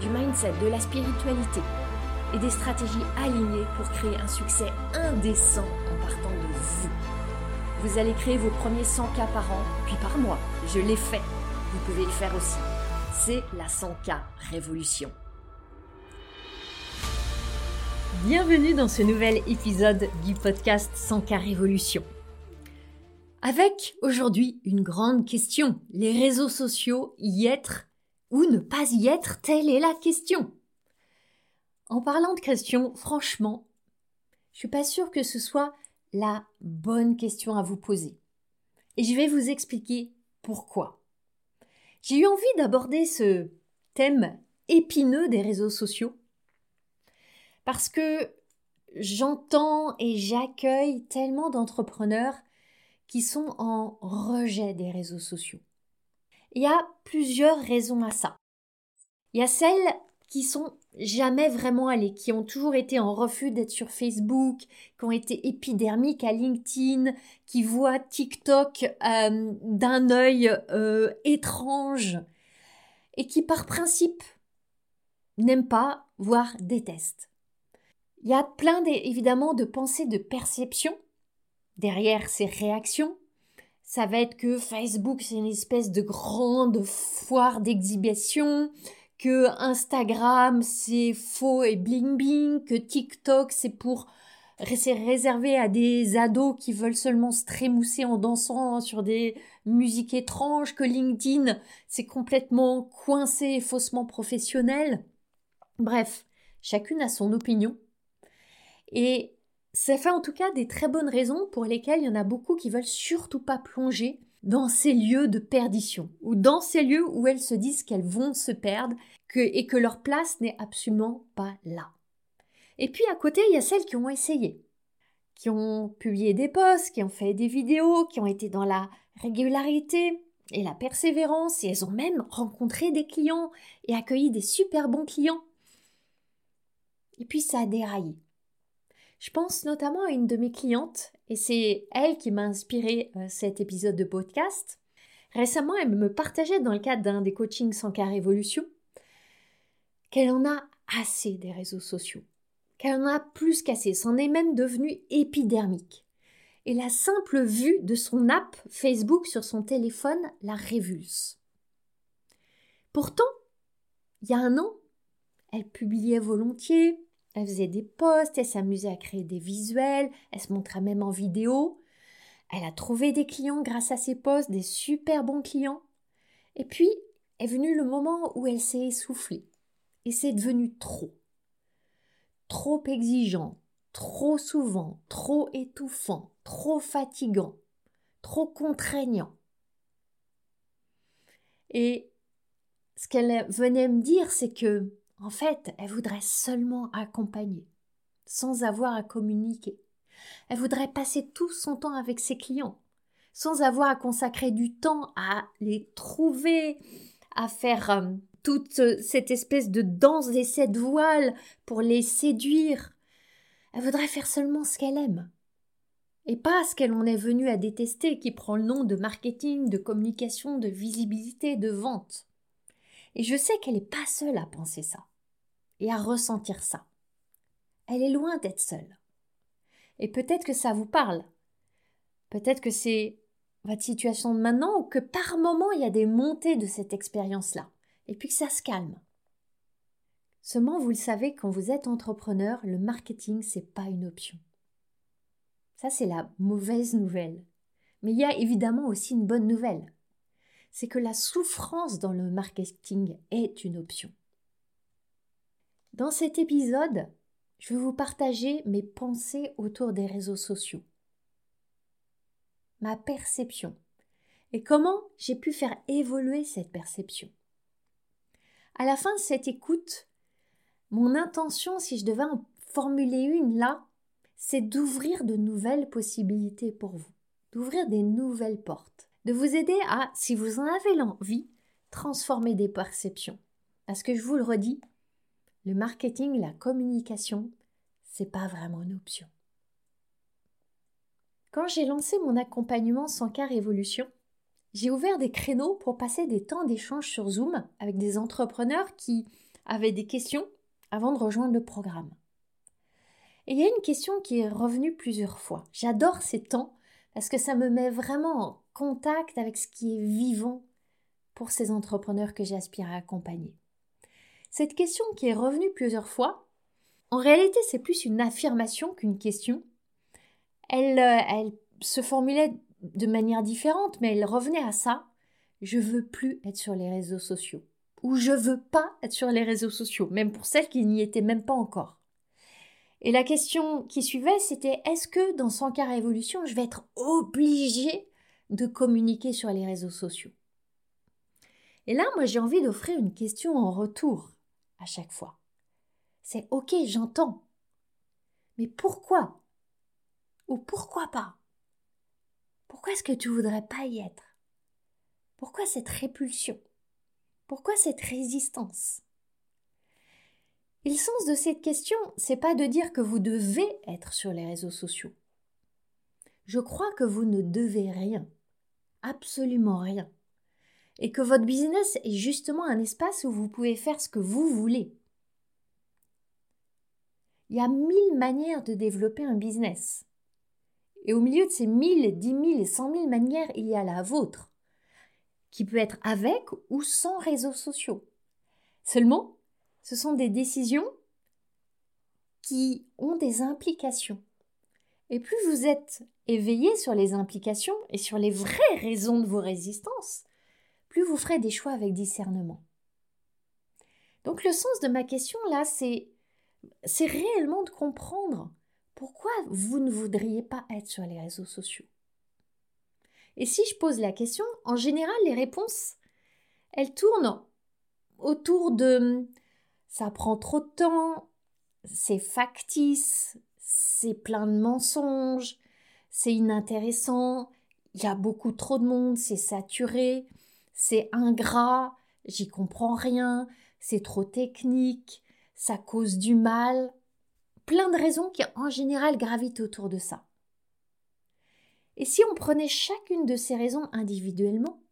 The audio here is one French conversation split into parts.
du mindset, de la spiritualité et des stratégies alignées pour créer un succès indécent en partant de vous. Vous allez créer vos premiers 100 k par an, puis par mois. Je l'ai fait. Vous pouvez le faire aussi. C'est la 100K Révolution. Bienvenue dans ce nouvel épisode du podcast 100K Révolution. Avec aujourd'hui une grande question. Les réseaux sociaux, y être ou ne pas y être, telle est la question. En parlant de question, franchement, je suis pas sûre que ce soit la bonne question à vous poser. Et je vais vous expliquer pourquoi. J'ai eu envie d'aborder ce thème épineux des réseaux sociaux parce que j'entends et j'accueille tellement d'entrepreneurs qui sont en rejet des réseaux sociaux. Il y a plusieurs raisons à ça. Il y a celles qui sont jamais vraiment allées, qui ont toujours été en refus d'être sur Facebook, qui ont été épidermiques à LinkedIn, qui voient TikTok euh, d'un œil euh, étrange et qui par principe n'aiment pas, voire détestent. Il y a plein évidemment de pensées de perception derrière ces réactions. Ça va être que Facebook c'est une espèce de grande foire d'exhibition, que Instagram c'est faux et bling bling, que TikTok c'est pour c'est réservé à des ados qui veulent seulement se trémousser en dansant sur des musiques étranges, que LinkedIn c'est complètement coincé et faussement professionnel. Bref, chacune a son opinion. Et ça fait en tout cas des très bonnes raisons pour lesquelles il y en a beaucoup qui veulent surtout pas plonger dans ces lieux de perdition, ou dans ces lieux où elles se disent qu'elles vont se perdre et que leur place n'est absolument pas là. Et puis à côté, il y a celles qui ont essayé, qui ont publié des posts, qui ont fait des vidéos, qui ont été dans la régularité et la persévérance, et elles ont même rencontré des clients et accueilli des super bons clients. Et puis ça a déraillé. Je pense notamment à une de mes clientes, et c'est elle qui m'a inspiré euh, cet épisode de podcast. Récemment, elle me partageait dans le cadre d'un des coachings sans car révolution qu'elle en a assez des réseaux sociaux, qu'elle en a plus qu'assez, c'en est même devenu épidermique. Et la simple vue de son app Facebook sur son téléphone la révulse. Pourtant, il y a un an, elle publiait volontiers, elle faisait des posts, elle s'amusait à créer des visuels, elle se montrait même en vidéo. Elle a trouvé des clients grâce à ses posts, des super bons clients. Et puis est venu le moment où elle s'est essoufflée. Et c'est devenu trop. Trop exigeant, trop souvent, trop étouffant, trop fatigant, trop contraignant. Et ce qu'elle venait me dire, c'est que en fait, elle voudrait seulement accompagner, sans avoir à communiquer. Elle voudrait passer tout son temps avec ses clients, sans avoir à consacrer du temps à les trouver, à faire euh, toute cette espèce de danse des sept voiles pour les séduire. Elle voudrait faire seulement ce qu'elle aime. Et pas ce qu'elle en est venue à détester, qui prend le nom de marketing, de communication, de visibilité, de vente. Et je sais qu'elle n'est pas seule à penser ça et à ressentir ça. Elle est loin d'être seule. Et peut-être que ça vous parle. Peut-être que c'est votre situation de maintenant ou que par moment il y a des montées de cette expérience-là et puis que ça se calme. Seulement, vous le savez, quand vous êtes entrepreneur, le marketing, c'est pas une option. Ça, c'est la mauvaise nouvelle. Mais il y a évidemment aussi une bonne nouvelle c'est que la souffrance dans le marketing est une option. Dans cet épisode, je vais vous partager mes pensées autour des réseaux sociaux, ma perception et comment j'ai pu faire évoluer cette perception. À la fin de cette écoute, mon intention, si je devais en formuler une là, c'est d'ouvrir de nouvelles possibilités pour vous, d'ouvrir des nouvelles portes, de vous aider à, si vous en avez l'envie, transformer des perceptions. Parce que je vous le redis, le marketing, la communication, c'est pas vraiment une option. Quand j'ai lancé mon accompagnement sans car évolution, j'ai ouvert des créneaux pour passer des temps d'échange sur Zoom avec des entrepreneurs qui avaient des questions avant de rejoindre le programme. Et il y a une question qui est revenue plusieurs fois. J'adore ces temps parce que ça me met vraiment en contact avec ce qui est vivant pour ces entrepreneurs que j'aspire à accompagner? Cette question qui est revenue plusieurs fois, en réalité c'est plus une affirmation qu'une question. Elle, euh, elle se formulait de manière différente, mais elle revenait à ça. Je veux plus être sur les réseaux sociaux. Ou je veux pas être sur les réseaux sociaux, même pour celles qui n'y étaient même pas encore. Et la question qui suivait, c'était est-ce que dans 100 cas révolution, je vais être obligée de communiquer sur les réseaux sociaux? Et là, moi, j'ai envie d'offrir une question en retour à chaque fois. C'est ok, j'entends. Mais pourquoi? Ou pourquoi pas? Pourquoi est-ce que tu voudrais pas y être? Pourquoi cette répulsion? Pourquoi cette résistance? Et le sens de cette question, c'est pas de dire que vous devez être sur les réseaux sociaux. Je crois que vous ne devez rien, absolument rien, et que votre business est justement un espace où vous pouvez faire ce que vous voulez. Il y a mille manières de développer un business. Et au milieu de ces mille, dix mille et cent mille manières, il y a la vôtre, qui peut être avec ou sans réseaux sociaux. Seulement, ce sont des décisions qui ont des implications. Et plus vous êtes éveillé sur les implications et sur les vraies raisons de vos résistances, plus vous ferez des choix avec discernement. Donc le sens de ma question là, c'est c'est réellement de comprendre pourquoi vous ne voudriez pas être sur les réseaux sociaux. Et si je pose la question, en général, les réponses, elles tournent autour de ça prend trop de temps, c'est factice, c'est plein de mensonges, c'est inintéressant, il y a beaucoup trop de monde, c'est saturé, c'est ingrat, j'y comprends rien, c'est trop technique, ça cause du mal. Plein de raisons qui en général gravitent autour de ça. Et si on prenait chacune de ces raisons individuellement,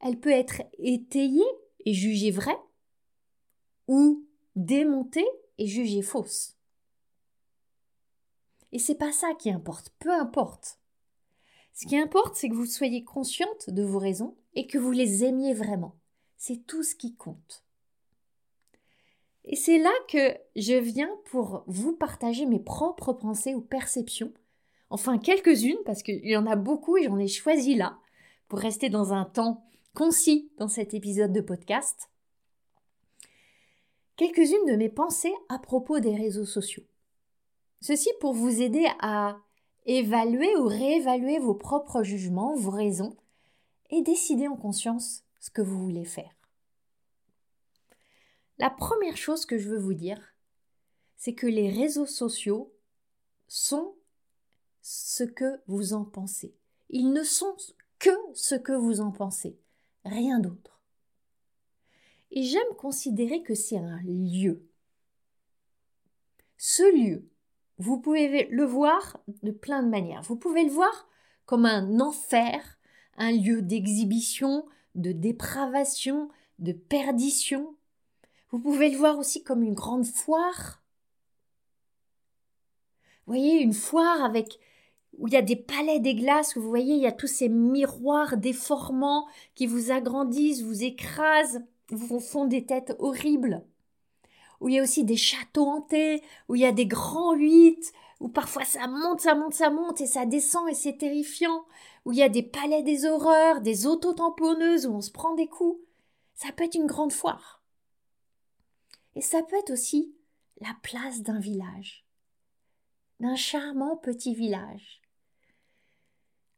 elle peut être étayée et jugée vraie, ou démonter et juger fausse. Et c'est pas ça qui importe, peu importe. Ce qui importe, c'est que vous soyez consciente de vos raisons et que vous les aimiez vraiment. C'est tout ce qui compte. Et c'est là que je viens pour vous partager mes propres pensées ou perceptions. Enfin, quelques-unes, parce qu'il y en a beaucoup et j'en ai choisi là, pour rester dans un temps concis dans cet épisode de podcast quelques-unes de mes pensées à propos des réseaux sociaux. Ceci pour vous aider à évaluer ou réévaluer vos propres jugements, vos raisons, et décider en conscience ce que vous voulez faire. La première chose que je veux vous dire, c'est que les réseaux sociaux sont ce que vous en pensez. Ils ne sont que ce que vous en pensez, rien d'autre. Et j'aime considérer que c'est un lieu. Ce lieu, vous pouvez le voir de plein de manières. Vous pouvez le voir comme un enfer, un lieu d'exhibition, de dépravation, de perdition. Vous pouvez le voir aussi comme une grande foire. Vous voyez, une foire avec où il y a des palais des glaces, où vous voyez, il y a tous ces miroirs déformants qui vous agrandissent, vous écrasent font des têtes horribles, où il y a aussi des châteaux hantés, où il y a des grands huit, où parfois ça monte, ça monte, ça monte et ça descend et c'est terrifiant, où il y a des palais des horreurs, des auto-tamponneuses où on se prend des coups. Ça peut être une grande foire. Et ça peut être aussi la place d'un village, d'un charmant petit village.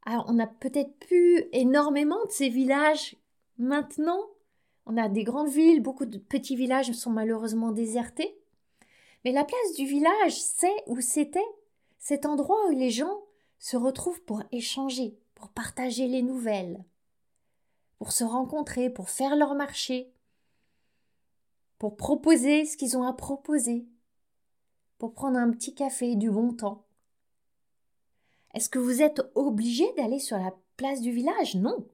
Alors, on n'a peut-être plus énormément de ces villages maintenant, On a des grandes villes, beaucoup de petits villages sont malheureusement désertés. Mais la place du village, c'est où c'était cet endroit où les gens se retrouvent pour échanger, pour partager les nouvelles, pour se rencontrer, pour faire leur marché, pour proposer ce qu'ils ont à proposer, pour prendre un petit café du bon temps. Est-ce que vous êtes obligé d'aller sur la place du village? Non,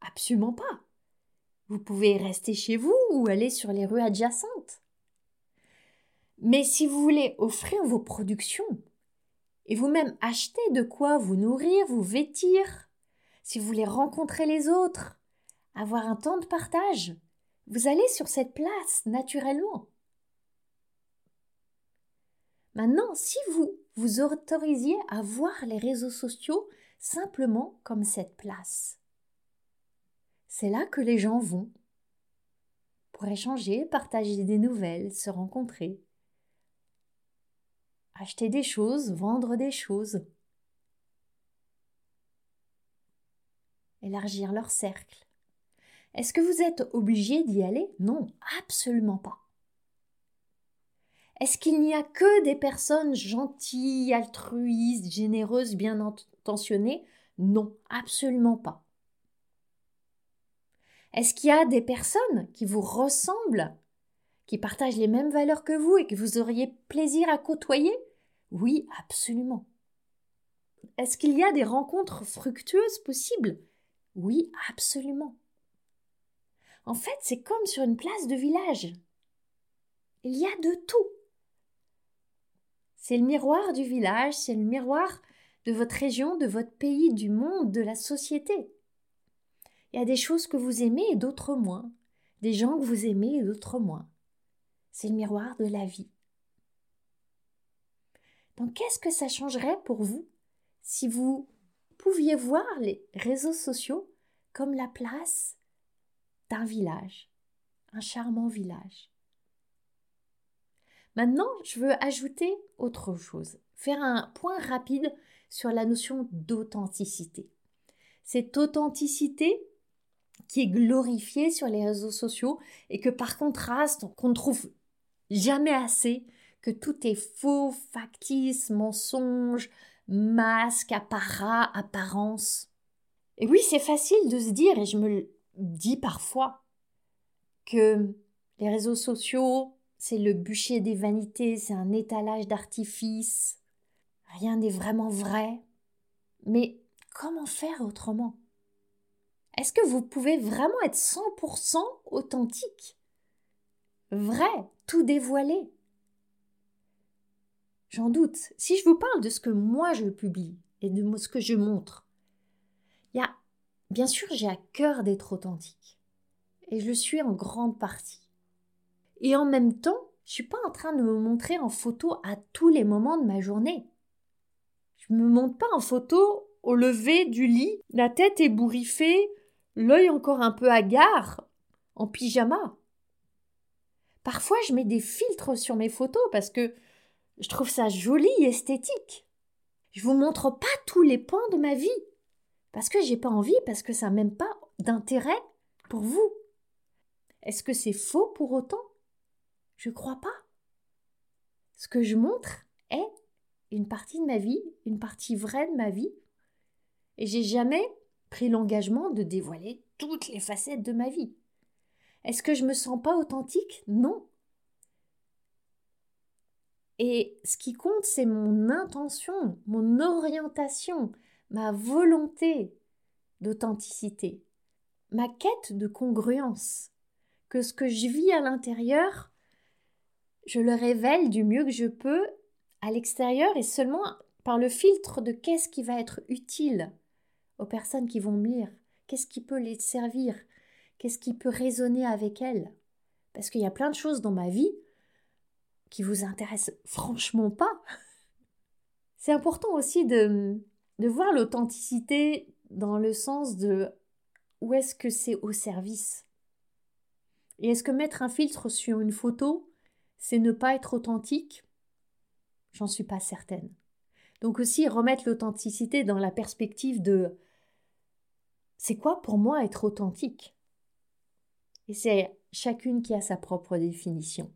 absolument pas. Vous pouvez rester chez vous ou aller sur les rues adjacentes. Mais si vous voulez offrir vos productions et vous-même acheter de quoi vous nourrir, vous vêtir, si vous voulez rencontrer les autres, avoir un temps de partage, vous allez sur cette place naturellement. Maintenant, si vous vous autorisiez à voir les réseaux sociaux simplement comme cette place, c'est là que les gens vont pour échanger, partager des nouvelles, se rencontrer, acheter des choses, vendre des choses, élargir leur cercle. Est-ce que vous êtes obligé d'y aller? Non, absolument pas. Est-ce qu'il n'y a que des personnes gentilles, altruistes, généreuses, bien intentionnées? Non, absolument pas. Est-ce qu'il y a des personnes qui vous ressemblent, qui partagent les mêmes valeurs que vous et que vous auriez plaisir à côtoyer? Oui, absolument. Est-ce qu'il y a des rencontres fructueuses possibles? Oui, absolument. En fait, c'est comme sur une place de village. Il y a de tout. C'est le miroir du village, c'est le miroir de votre région, de votre pays, du monde, de la société. Il y a des choses que vous aimez et d'autres moins, des gens que vous aimez et d'autres moins. C'est le miroir de la vie. Donc qu'est-ce que ça changerait pour vous si vous pouviez voir les réseaux sociaux comme la place d'un village, un charmant village? Maintenant, je veux ajouter autre chose, faire un point rapide sur la notion d'authenticité. Cette authenticité, qui est glorifié sur les réseaux sociaux et que par contraste, qu'on ne trouve jamais assez, que tout est faux, factice, mensonge, masque, apparat, apparence. Et oui, c'est facile de se dire, et je me le dis parfois, que les réseaux sociaux, c'est le bûcher des vanités, c'est un étalage d'artifice, rien n'est vraiment vrai. Mais comment faire autrement? Est-ce que vous pouvez vraiment être 100% authentique? Vrai, tout dévoilé? J'en doute. Si je vous parle de ce que moi je publie et de ce que je montre, y a, bien sûr, j'ai à cœur d'être authentique. Et je le suis en grande partie. Et en même temps, je suis pas en train de me montrer en photo à tous les moments de ma journée. Je me montre pas en photo au lever du lit, la tête ébouriffée, l'œil encore un peu hagard, en pyjama. Parfois, je mets des filtres sur mes photos parce que je trouve ça joli et esthétique. Je vous montre pas tous les points de ma vie parce que j'ai pas envie, parce que ça n'a même pas d'intérêt pour vous. Est-ce que c'est faux pour autant? Je crois pas. Ce que je montre est une partie de ma vie, une partie vraie de ma vie, et j'ai jamais pris l'engagement de dévoiler toutes les facettes de ma vie. Est-ce que je me sens pas authentique? Non. Et ce qui compte, c'est mon intention, mon orientation, ma volonté d'authenticité, ma quête de congruence, que ce que je vis à l'intérieur, je le révèle du mieux que je peux à l'extérieur et seulement par le filtre de qu'est-ce qui va être utile aux personnes qui vont me lire Qu'est-ce qui peut les servir? Qu'est-ce qui peut résonner avec elles? Parce qu'il y a plein de choses dans ma vie qui vous intéressent franchement pas. C'est important aussi de, de voir l'authenticité dans le sens de où est-ce que c'est au service. Et est-ce que mettre un filtre sur une photo, c'est ne pas être authentique? J'en suis pas certaine. Donc aussi remettre l'authenticité dans la perspective de c'est quoi pour moi être authentique? Et c'est chacune qui a sa propre définition.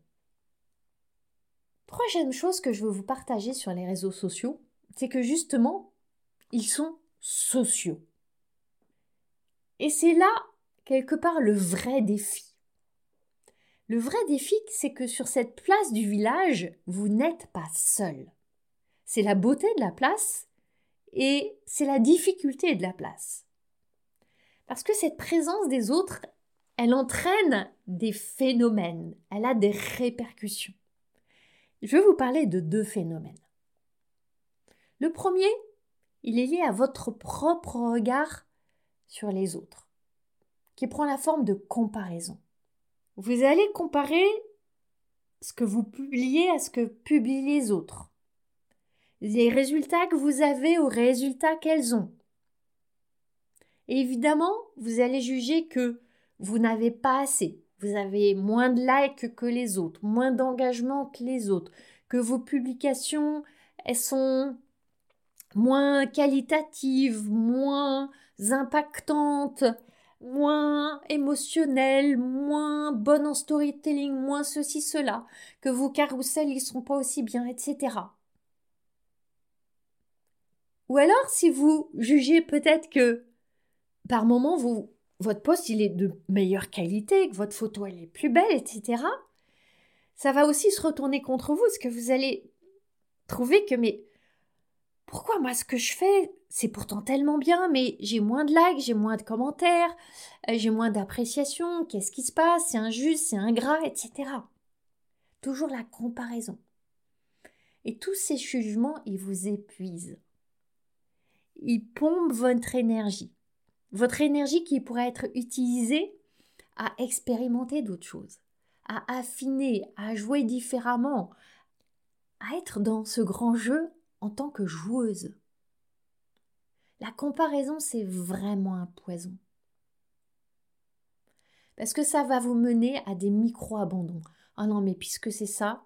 Troisième chose que je veux vous partager sur les réseaux sociaux, c'est que justement, ils sont sociaux. Et c'est là, quelque part, le vrai défi. Le vrai défi, c'est que sur cette place du village, vous n'êtes pas seul. C'est la beauté de la place et c'est la difficulté de la place. Parce que cette présence des autres, elle entraîne des phénomènes, elle a des répercussions. Je vais vous parler de deux phénomènes. Le premier, il est lié à votre propre regard sur les autres, qui prend la forme de comparaison. Vous allez comparer ce que vous publiez à ce que publient les autres. Les résultats que vous avez aux résultats qu'elles ont. Évidemment, vous allez juger que vous n'avez pas assez, vous avez moins de likes que les autres, moins d'engagement que les autres, que vos publications, elles sont moins qualitatives, moins impactantes, moins émotionnelles, moins bonnes en storytelling, moins ceci, cela, que vos carousels, ils sont pas aussi bien, etc. Ou alors, si vous jugez peut-être que par moment, vous, votre poste, il est de meilleure qualité, que votre photo, elle est plus belle, etc. Ça va aussi se retourner contre vous, parce que vous allez trouver que, mais pourquoi moi, ce que je fais, c'est pourtant tellement bien, mais j'ai moins de likes, j'ai moins de commentaires, euh, j'ai moins d'appréciation, qu'est-ce qui se passe, c'est injuste, c'est ingrat, etc. Toujours la comparaison. Et tous ces jugements, ils vous épuisent. Ils pompent votre énergie. Votre énergie qui pourrait être utilisée à expérimenter d'autres choses, à affiner, à jouer différemment, à être dans ce grand jeu en tant que joueuse. La comparaison, c'est vraiment un poison. Parce que ça va vous mener à des micro-abandons. Ah non, mais puisque c'est ça,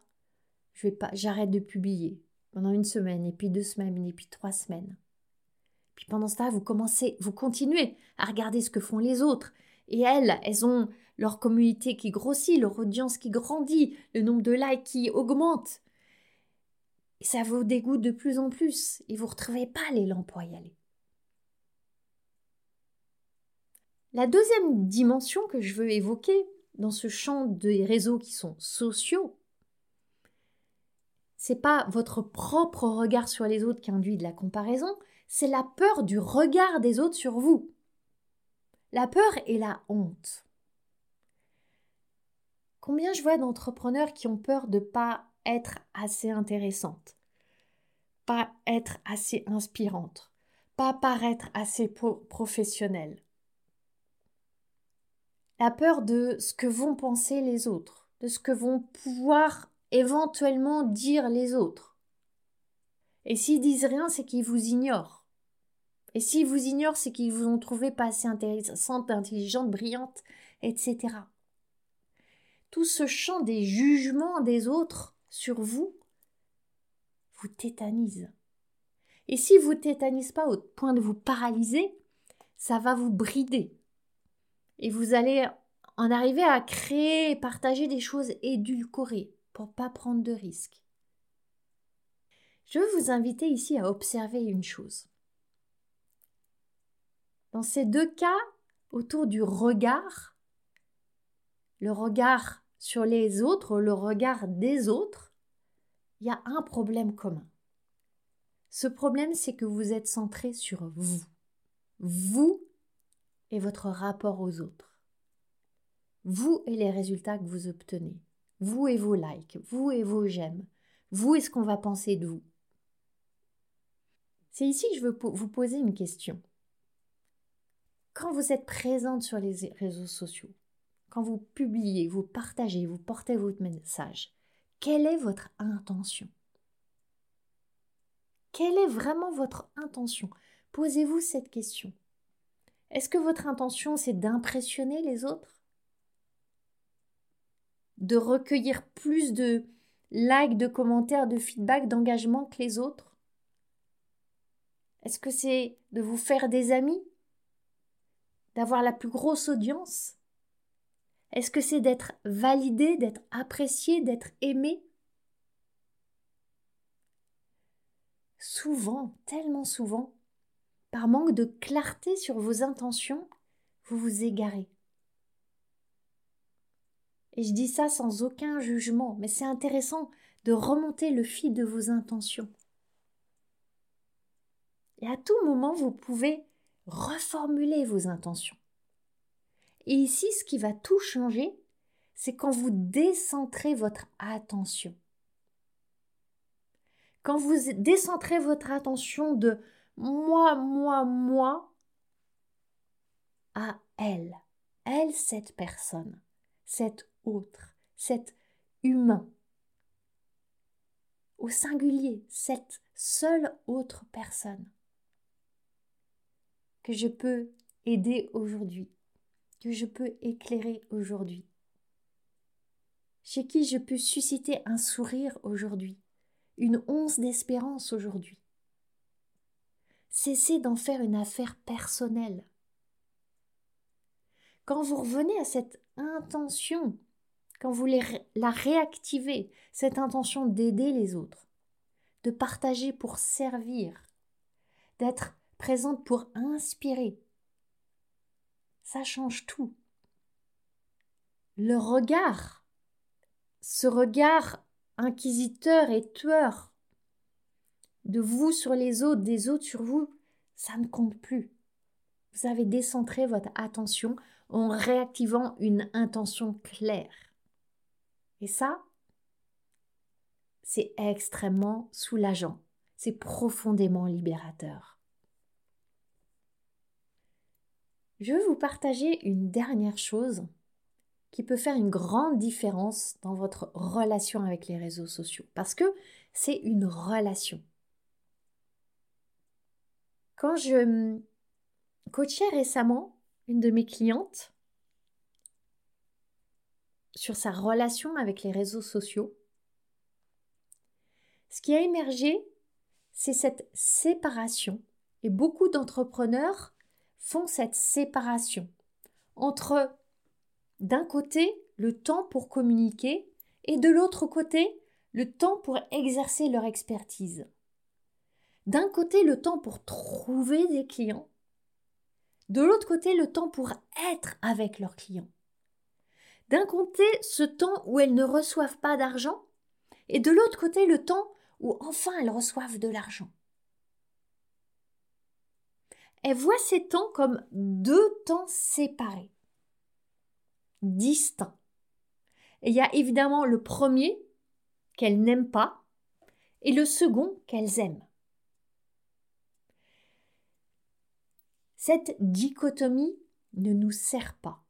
je vais pas, j'arrête de publier pendant une semaine, et puis deux semaines, et puis trois semaines. Puis pendant ce temps, vous commencez, vous continuez à regarder ce que font les autres. Et elles, elles ont leur communauté qui grossit, leur audience qui grandit, le nombre de likes qui augmente. Et ça vous dégoûte de plus en plus et vous ne retrouvez pas l'élan pour y aller. La deuxième dimension que je veux évoquer dans ce champ des réseaux qui sont sociaux, c'est pas votre propre regard sur les autres qui induit de la comparaison, c'est la peur du regard des autres sur vous. La peur et la honte. Combien je vois d'entrepreneurs qui ont peur de pas être assez intéressantes, pas être assez inspirantes, pas paraître assez professionnelles. La peur de ce que vont penser les autres, de ce que vont pouvoir éventuellement dire les autres. Et s'ils disent rien, c'est qu'ils vous ignorent. Et s'ils vous ignorent, c'est qu'ils vous ont trouvé pas assez intéressante, intelligente, brillante, etc. Tout ce champ des jugements des autres sur vous vous tétanise. Et si vous tétanise pas au point de vous paralyser, ça va vous brider. Et vous allez en arriver à créer et partager des choses édulcorées pour pas prendre de risques. Je veux vous inviter ici à observer une chose. Dans ces deux cas, autour du regard, le regard sur les autres, le regard des autres, il y a un problème commun. Ce problème, c'est que vous êtes centré sur vous. Vous et votre rapport aux autres. Vous et les résultats que vous obtenez. Vous et vos likes. Vous et vos j'aime. Vous et ce qu'on va penser de vous. C'est ici que je veux vous poser une question. Quand vous êtes présente sur les réseaux sociaux, quand vous publiez, vous partagez, vous portez votre message, quelle est votre intention? Quelle est vraiment votre intention? Posez-vous cette question. Est-ce que votre intention, c'est d'impressionner les autres? De recueillir plus de likes, de commentaires, de feedback, d'engagement que les autres? Est-ce que c'est de vous faire des amis? D'avoir la plus grosse audience? Est-ce que c'est d'être validé, d'être apprécié, d'être aimé? Souvent, tellement souvent, par manque de clarté sur vos intentions, vous vous égarez. Et je dis ça sans aucun jugement, mais c'est intéressant de remonter le fil de vos intentions. Et à tout moment, vous pouvez reformuler vos intentions. Et ici, ce qui va tout changer, c'est quand vous décentrez votre attention. Quand vous décentrez votre attention de moi, moi, moi à elle, elle, cette personne, cet autre, cet humain, au singulier, cette seule autre personne que je peux aider aujourd'hui, que je peux éclairer aujourd'hui, chez qui je peux susciter un sourire aujourd'hui, une once d'espérance aujourd'hui. Cessez d'en faire une affaire personnelle. Quand vous revenez à cette intention, quand vous la réactivez, cette intention d'aider les autres, de partager pour servir, d'être présente pour inspirer, ça change tout. Le regard, ce regard inquisiteur et tueur de vous sur les autres, des autres sur vous, ça ne compte plus. Vous avez décentré votre attention en réactivant une intention claire. Et ça, c'est extrêmement soulageant, c'est profondément libérateur. Je veux vous partager une dernière chose qui peut faire une grande différence dans votre relation avec les réseaux sociaux. Parce que c'est une relation. Quand je coachais récemment une de mes clientes sur sa relation avec les réseaux sociaux, ce qui a émergé, c'est cette séparation. Et beaucoup d'entrepreneurs font cette séparation entre d'un côté le temps pour communiquer et de l'autre côté le temps pour exercer leur expertise. D'un côté le temps pour trouver des clients, de l'autre côté le temps pour être avec leurs clients. D'un côté ce temps où elles ne reçoivent pas d'argent et de l'autre côté le temps où enfin elles reçoivent de l'argent. Elles voient ces temps comme deux temps séparés distincts. Et il y a évidemment le premier qu'elles n'aiment pas et le second qu'elles aiment. Cette dichotomie ne nous sert pas.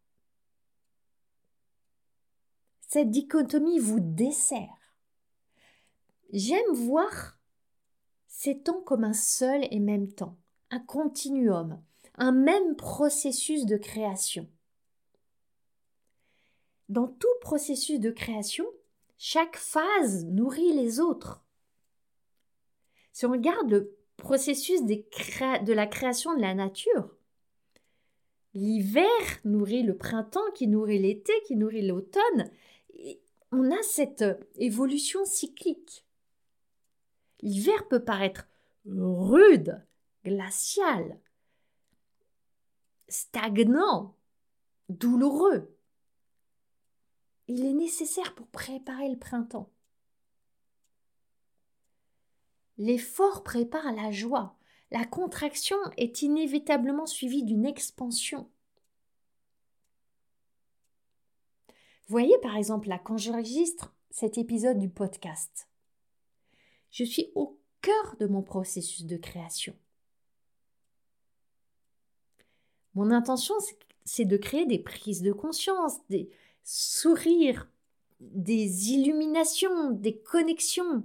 Cette dichotomie vous dessert. J'aime voir ces temps comme un seul et même temps, un continuum, un même processus de création. Dans tout processus de création, chaque phase nourrit les autres. Si on regarde le processus de la création de la nature, l'hiver nourrit le printemps, qui nourrit l'été, qui nourrit l'automne. On a cette évolution cyclique. L'hiver peut paraître rude, glacial, stagnant, douloureux il est nécessaire pour préparer le printemps. L'effort prépare la joie. La contraction est inévitablement suivie d'une expansion. Voyez par exemple là, quand j'enregistre cet épisode du podcast, je suis au cœur de mon processus de création. Mon intention, c'est de créer des prises de conscience, des, sourire, des illuminations, des connexions,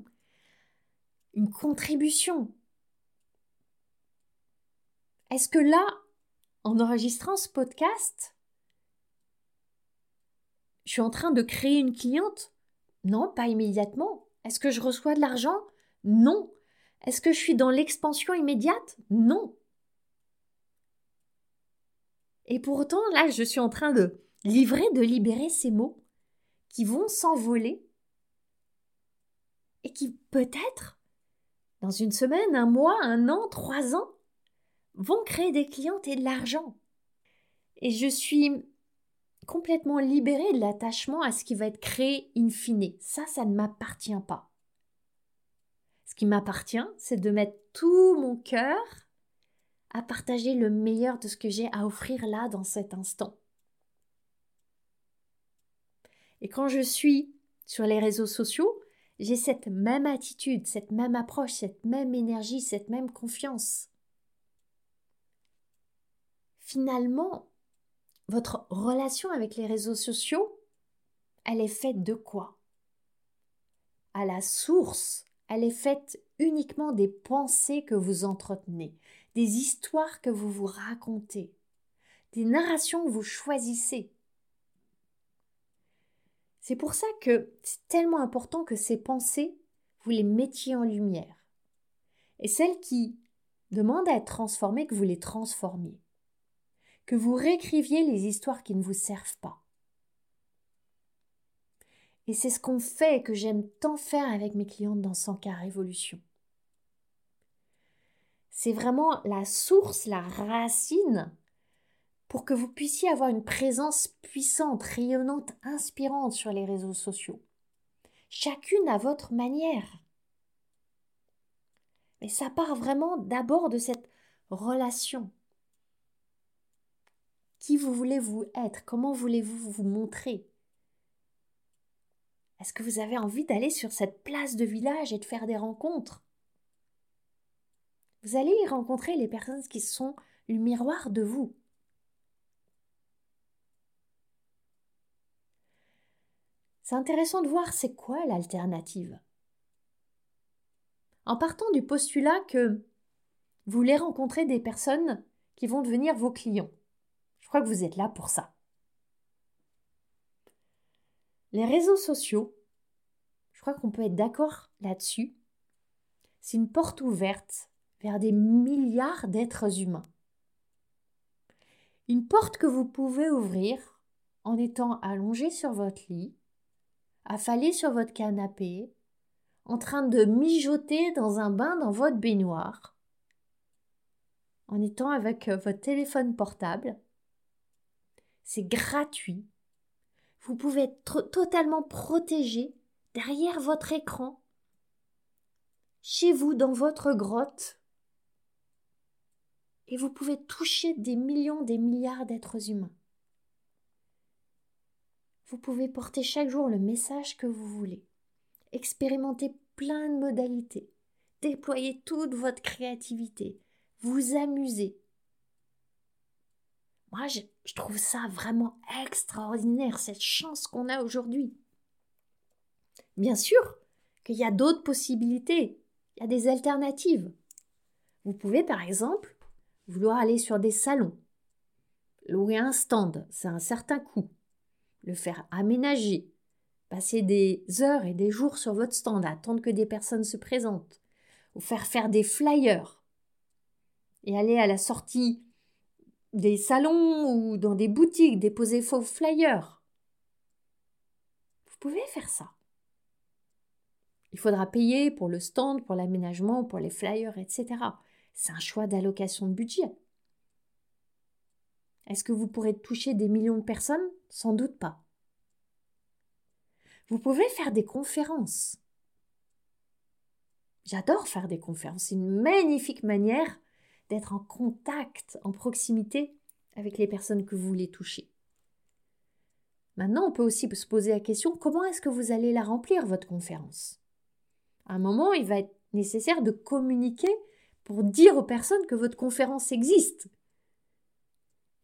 une contribution. Est-ce que là, en enregistrant ce podcast, je suis en train de créer une cliente? Non, pas immédiatement. Est-ce que je reçois de l'argent? Non. Est-ce que je suis dans l'expansion immédiate? Non. Et pourtant, là, je suis en train de livré de libérer ces mots qui vont s'envoler et qui peut-être, dans une semaine, un mois, un an, trois ans, vont créer des clientes et de l'argent. Et je suis complètement libérée de l'attachement à ce qui va être créé in fine. Ça, ça ne m'appartient pas. Ce qui m'appartient, c'est de mettre tout mon cœur à partager le meilleur de ce que j'ai à offrir là dans cet instant. Et quand je suis sur les réseaux sociaux, j'ai cette même attitude, cette même approche, cette même énergie, cette même confiance. Finalement, votre relation avec les réseaux sociaux, elle est faite de quoi? À la source, elle est faite uniquement des pensées que vous entretenez, des histoires que vous vous racontez, des narrations que vous choisissez. C'est pour ça que c'est tellement important que ces pensées, vous les mettiez en lumière. Et celles qui demandent à être transformées, que vous les transformiez. Que vous réécriviez les histoires qui ne vous servent pas. Et c'est ce qu'on fait et que j'aime tant faire avec mes clientes dans 100 cas révolution. C'est vraiment la source, la racine pour que vous puissiez avoir une présence puissante, rayonnante, inspirante sur les réseaux sociaux. Chacune à votre manière. Mais ça part vraiment d'abord de cette relation. Qui vous voulez-vous être? Comment voulez-vous vous montrer? Est-ce que vous avez envie d'aller sur cette place de village et de faire des rencontres? Vous allez y rencontrer les personnes qui sont le miroir de vous. C'est intéressant de voir c'est quoi l'alternative. En partant du postulat que vous voulez rencontrer des personnes qui vont devenir vos clients. Je crois que vous êtes là pour ça. Les réseaux sociaux, je crois qu'on peut être d'accord là-dessus, c'est une porte ouverte vers des milliards d'êtres humains. Une porte que vous pouvez ouvrir en étant allongé sur votre lit, affalé sur votre canapé, en train de mijoter dans un bain dans votre baignoire, en étant avec euh, votre téléphone portable. C'est gratuit. Vous pouvez être totalement protégé derrière votre écran, chez vous, dans votre grotte. Et vous pouvez toucher des millions, des milliards d'êtres humains. Vous pouvez porter chaque jour le message que vous voulez. Expérimentez plein de modalités. Déployez toute votre créativité. Vous amusez. Moi, je, trouve ça vraiment extraordinaire, cette chance qu'on a aujourd'hui. Bien sûr qu'il y a d'autres possibilités, il y a des alternatives. Vous pouvez par exemple vouloir aller sur des salons, louer un stand, c'est un certain coût le faire aménager, passer des heures et des jours sur votre stand attendre que des personnes se présentent, ou faire faire des flyers, et aller à la sortie des salons ou dans des boutiques déposer faux flyers. Vous pouvez faire ça. Il faudra payer pour le stand, pour l'aménagement, pour les flyers, etc. C'est un choix d'allocation de budget. Est-ce que vous pourrez toucher des millions de personnes? Sans doute pas. Vous pouvez faire des conférences. J'adore faire des conférences. C'est une magnifique manière d'être en contact, en proximité avec les personnes que vous voulez toucher. Maintenant, on peut aussi se poser la question comment est-ce que vous allez la remplir, votre conférence? À un moment, il va être nécessaire de communiquer pour dire aux personnes que votre conférence existe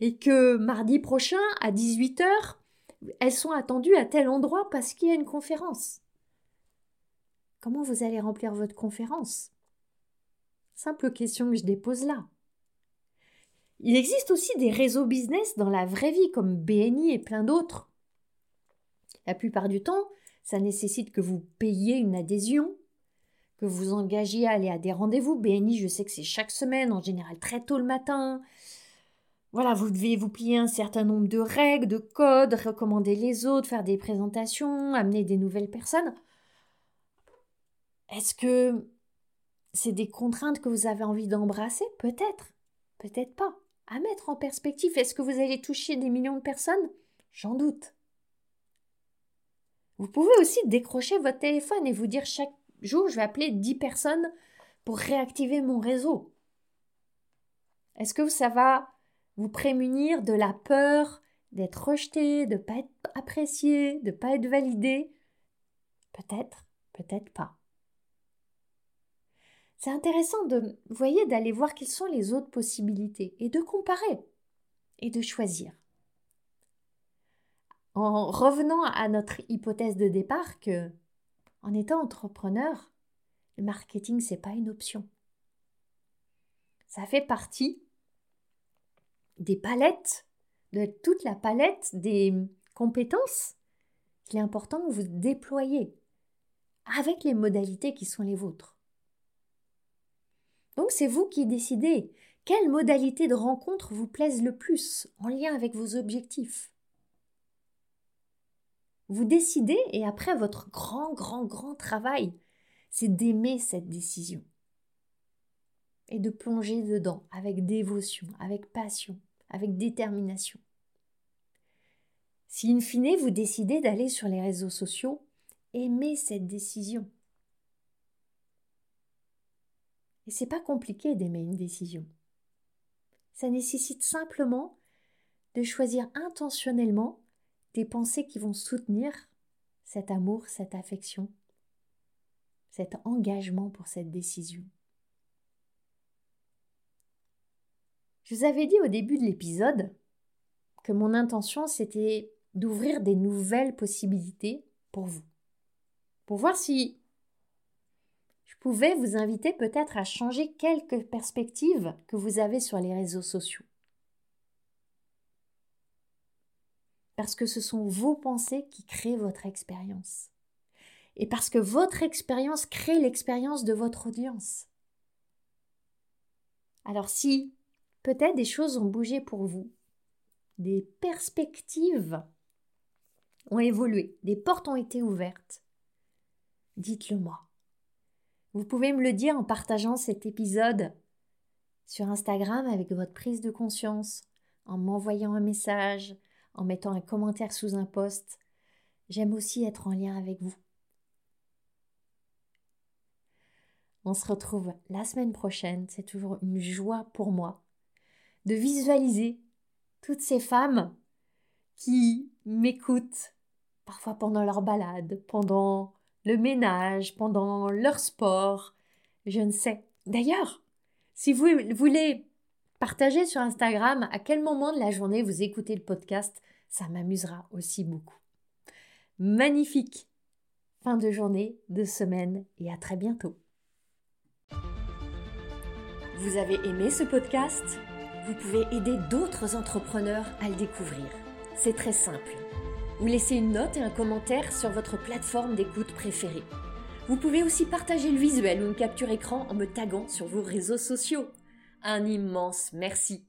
et que mardi prochain, à 18h, elles sont attendues à tel endroit parce qu'il y a une conférence. Comment vous allez remplir votre conférence? Simple question que je dépose là. Il existe aussi des réseaux business dans la vraie vie comme BNI et plein d'autres. La plupart du temps, ça nécessite que vous payiez une adhésion, que vous engagiez à aller à des rendez-vous. BNI, je sais que c'est chaque semaine, en général très tôt le matin, voilà, vous devez vous plier un certain nombre de règles, de codes, recommander les autres, faire des présentations, amener des nouvelles personnes. Est-ce que c'est des contraintes que vous avez envie d'embrasser? Peut-être, peut-être pas. À mettre en perspective, est-ce que vous allez toucher des millions de personnes? J'en doute. Vous pouvez aussi décrocher votre téléphone et vous dire chaque jour, je vais appeler 10 personnes pour réactiver mon réseau. Est-ce que ça va vous prémunir de la peur d'être rejeté, de ne pas être apprécié, de ne pas être validé? Peut-être, peut-être pas. C'est intéressant de, voyez, d'aller voir quelles sont les autres possibilités et de comparer et de choisir. En revenant à notre hypothèse de départ que, en étant entrepreneur, le marketing c'est pas une option. Ça fait partie des palettes, de toute la palette des compétences qu'il est important que vous déployez avec les modalités qui sont les vôtres. Donc c'est vous qui décidez quelle modalité de rencontre vous plaise le plus en lien avec vos objectifs. Vous décidez et après votre grand, grand, grand travail, c'est d'aimer cette décision et de plonger dedans avec dévotion, avec passion, avec détermination. Si in fine vous décidez d'aller sur les réseaux sociaux, aimez cette décision. Et c'est pas compliqué d'aimer une décision. Ça nécessite simplement de choisir intentionnellement des pensées qui vont soutenir cet amour, cette affection, cet engagement pour cette décision. Je vous avais dit au début de l'épisode que mon intention c'était d'ouvrir des nouvelles possibilités pour vous. Pour voir si je pouvais vous inviter peut-être à changer quelques perspectives que vous avez sur les réseaux sociaux. Parce que ce sont vos pensées qui créent votre expérience. Et parce que votre expérience crée l'expérience de votre audience. Alors si Peut-être des choses ont bougé pour vous. Des perspectives ont évolué. Des portes ont été ouvertes. Dites-le moi. Vous pouvez me le dire en partageant cet épisode sur Instagram avec votre prise de conscience, en m'envoyant un message, en mettant un commentaire sous un post. J'aime aussi être en lien avec vous. On se retrouve la semaine prochaine. C'est toujours une joie pour moi de visualiser toutes ces femmes qui m'écoutent, parfois pendant leur balade, pendant le ménage, pendant leur sport, je ne sais. D'ailleurs, si vous voulez partager sur Instagram à quel moment de la journée vous écoutez le podcast, ça m'amusera aussi beaucoup. Magnifique fin de journée, de semaine et à très bientôt. Vous avez aimé ce podcast? Vous pouvez aider d'autres entrepreneurs à le découvrir. C'est très simple. Vous laissez une note et un commentaire sur votre plateforme d'écoute préférée. Vous pouvez aussi partager le visuel ou une capture écran en me taguant sur vos réseaux sociaux. Un immense merci.